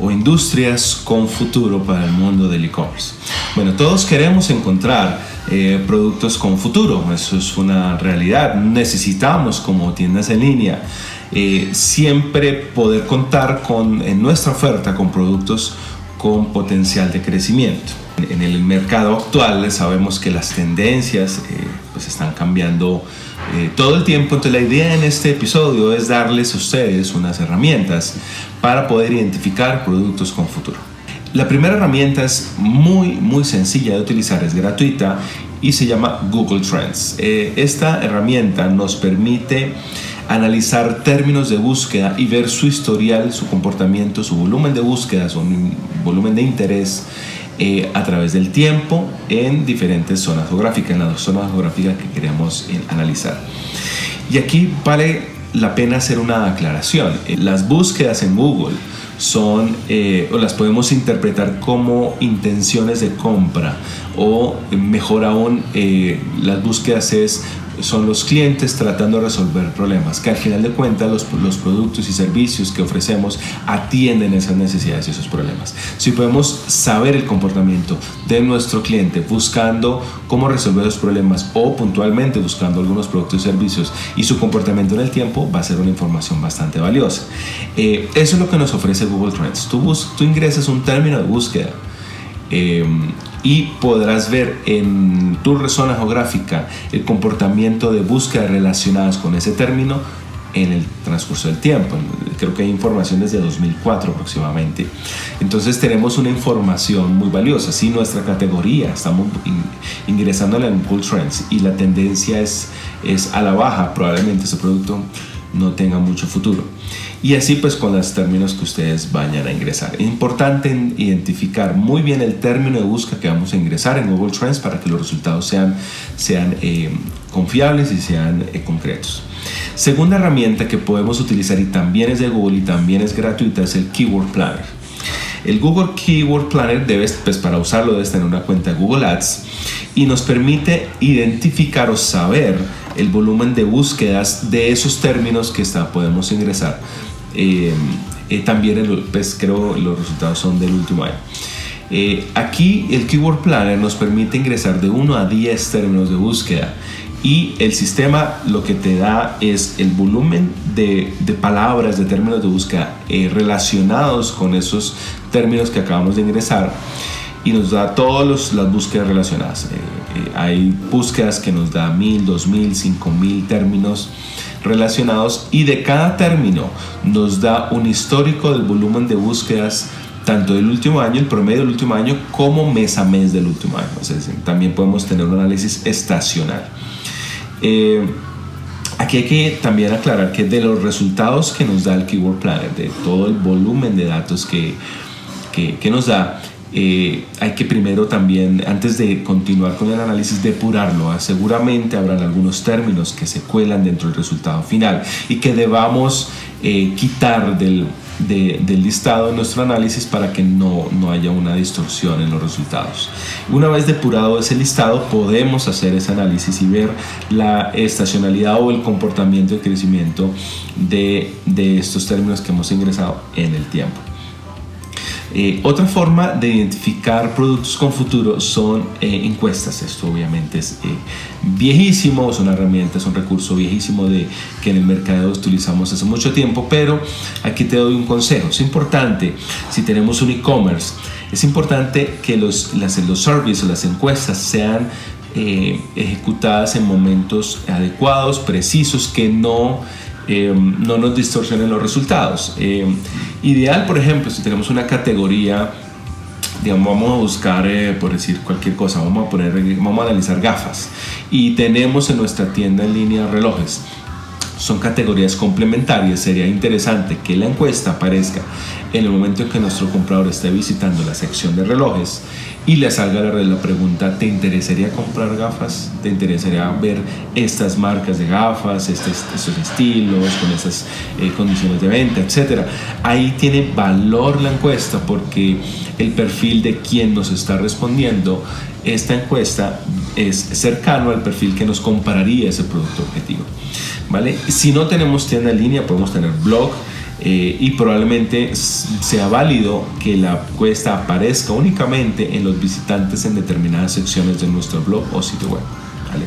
o industrias con futuro para el mundo del e-commerce? Bueno, todos queremos encontrar eh, productos con futuro, eso es una realidad. Necesitamos como tiendas en línea eh, siempre poder contar con, en nuestra oferta con productos con potencial de crecimiento. En el mercado actual sabemos que las tendencias eh, pues están cambiando todo el tiempo, entonces la idea en este episodio es darles a ustedes unas herramientas para poder identificar productos con futuro. La primera herramienta es muy muy sencilla de utilizar, es gratuita y se llama Google Trends. Eh, esta herramienta nos permite analizar términos de búsqueda y ver su historial, su comportamiento, su volumen de búsqueda, su volumen de interés eh, a través del tiempo en diferentes zonas geográficas, en las zonas geográficas que queremos eh, analizar. Y aquí vale la pena hacer una aclaración. Las búsquedas en Google son eh, o las podemos interpretar como intenciones de compra o mejor aún eh, las búsquedas es son los clientes tratando de resolver problemas, que al final de cuentas los, los, productos y servicios que ofrecemos atienden esas necesidades y esos problemas. Si podemos saber el comportamiento de nuestro cliente buscando cómo resolver los problemas o puntualmente buscando algunos productos y servicios y su comportamiento en el tiempo, va a ser una información bastante valiosa. Eh, eso es lo que nos ofrece Google Trends. Tú, tú ingresas un término de búsqueda. Eh, y podrás ver en tu zona geográfica el comportamiento de búsqueda relacionadas con ese término en el transcurso del tiempo. Creo que hay información desde 2004 aproximadamente. Entonces tenemos una información muy valiosa. Si nuestra categoría estamos ingresando en Google Trends y la tendencia es, es a la baja, probablemente ese producto no tenga mucho futuro. Y así pues con los términos que ustedes vayan a ingresar. Es importante identificar muy bien el término de búsqueda que vamos a ingresar en Google Trends para que los resultados sean, sean eh, confiables y sean eh, concretos. Segunda herramienta que podemos utilizar y también es de Google y también es gratuita es el Keyword Planner. El Google Keyword Planner debes, pues para usarlo debes tener una cuenta de Google Ads y nos permite identificar o saber el volumen de búsquedas de esos términos que está, podemos ingresar. Eh, eh, también el, pues creo los resultados son del último año. Eh, aquí el Keyword Planner nos permite ingresar de 1 a 10 términos de búsqueda y el sistema lo que te da es el volumen de, de palabras, de términos de búsqueda relacionados con esos términos que acabamos de ingresar y nos da todas las búsquedas relacionadas. hay búsquedas que nos da 1000, 2000, 5000 términos relacionados y de cada término nos da un histórico del volumen de búsquedas tanto del último año, el promedio del último año, como mes a mes del último año. también podemos tener un análisis estacional. Eh, aquí hay que también aclarar que de los resultados que nos da el Keyword Planner, de todo el volumen de datos que, que nos da, eh, hay que primero también, antes de continuar con el análisis, depurarlo. Seguramente habrán algunos términos que se cuelan dentro del resultado final y que debamos eh, quitar del, del listado de nuestro análisis para que no, no haya una distorsión en los resultados. Una vez depurado ese listado, podemos hacer ese análisis y ver la estacionalidad o el comportamiento de crecimiento de, de estos términos que hemos ingresado en el tiempo. Eh, otra forma de identificar productos con futuro son eh, encuestas. Esto obviamente es eh, viejísimo, es una herramienta, es un recurso viejísimo de, que en el mercado utilizamos hace mucho tiempo, pero aquí te doy un consejo. Es importante, si tenemos un e-commerce, es importante que los, las, los o las encuestas sean ejecutadas en momentos adecuados, precisos, que no eh, no nos distorsionen los resultados. Eh, ideal, por ejemplo, si tenemos una categoría, digamos, vamos a buscar, eh, por decir cualquier cosa, vamos a, poner, vamos a analizar gafas y tenemos en nuestra tienda en línea relojes. son categorías complementarias, sería interesante que la encuesta aparezca en el momento en que nuestro comprador esté visitando la sección de relojes y le salga la, pregunta, ¿te interesaría comprar gafas? ¿Te interesaría ver estas marcas de gafas, estos, estos estilos, con estas eh, condiciones de venta, etcétera? Ahí tiene valor la encuesta porque el perfil de quien nos está respondiendo esta encuesta es cercano al perfil que nos compararía ese producto objetivo. ¿vale? Si no tenemos tienda en línea, podemos tener blog eh, y probablemente sea válido que la encuesta aparezca únicamente en los visitantes en determinadas secciones de nuestro blog o sitio web. ¿vale?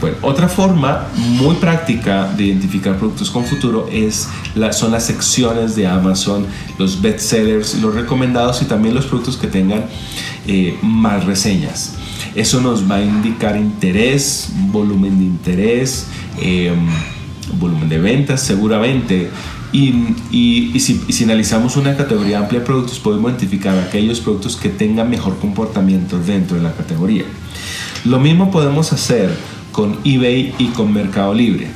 Bueno, otra forma muy práctica de identificar productos con futuro es la, son las secciones de Amazon, los bestsellers, los recomendados y también los productos que tengan eh, más reseñas. Eso nos va a indicar interés, volumen de interés, em, volumen de ventas seguramente. Y, si, y, si, analizamos una categoría amplia de productos, podemos identificar aquellos productos que tengan mejor comportamiento dentro de la categoría. Lo mismo podemos hacer con eBay y con Mercado Libre.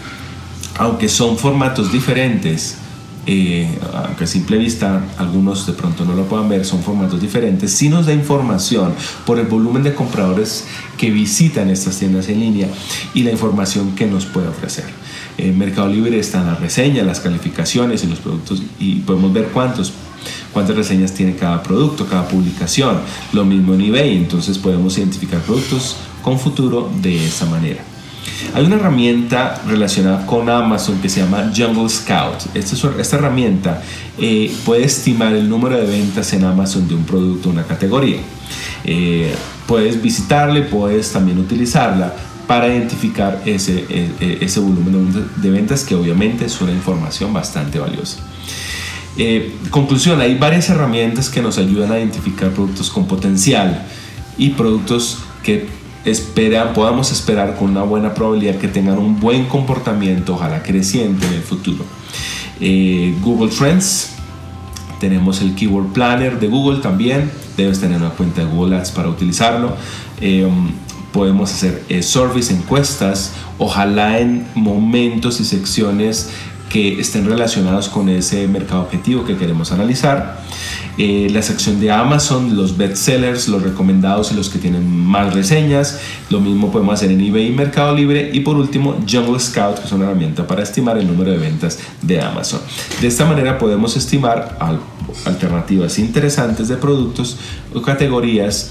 Aunque son formatos diferentes, eh, aunque a simple vista algunos de pronto no lo puedan ver, son formatos diferentes, sí nos da información por el volumen de compradores que visitan estas tiendas en línea y la información que nos puede ofrecer. En Mercado Libre están las reseñas, las calificaciones y los productos y podemos ver cuántos cuántas reseñas tiene cada producto, cada publicación. Lo mismo en eBay, entonces podemos identificar productos con futuro de esa manera. Hay una herramienta relacionada con Amazon que se llama Jungle Scout. Esta, esta herramienta eh, puede estimar el número de ventas en Amazon de un producto una categoría. Eh, puedes visitarle, puedes también utilizarla para identificar ese, e, e, ese volumen de ventas que obviamente es una información bastante valiosa. Eh, conclusión, hay varias herramientas que nos ayudan a identificar productos con potencial y productos que espera, podamos esperar con una buena probabilidad que tengan un buen comportamiento, ojalá creciente en el futuro. Eh, Google Trends, tenemos el Keyword Planner de Google también, debes tener una cuenta de Google Ads para utilizarlo. Eh, podemos hacer eh, service, encuestas, ojalá en momentos y secciones que estén relacionados con ese mercado objetivo que queremos analizar. Eh, la sección de Amazon, los bestsellers, los recomendados y los que tienen más reseñas. Lo mismo podemos hacer en eBay y Mercado Libre. Y por último, Jungle Scout, que es una herramienta para estimar el número de ventas de Amazon. De esta manera podemos estimar alternativas interesantes de productos o categorías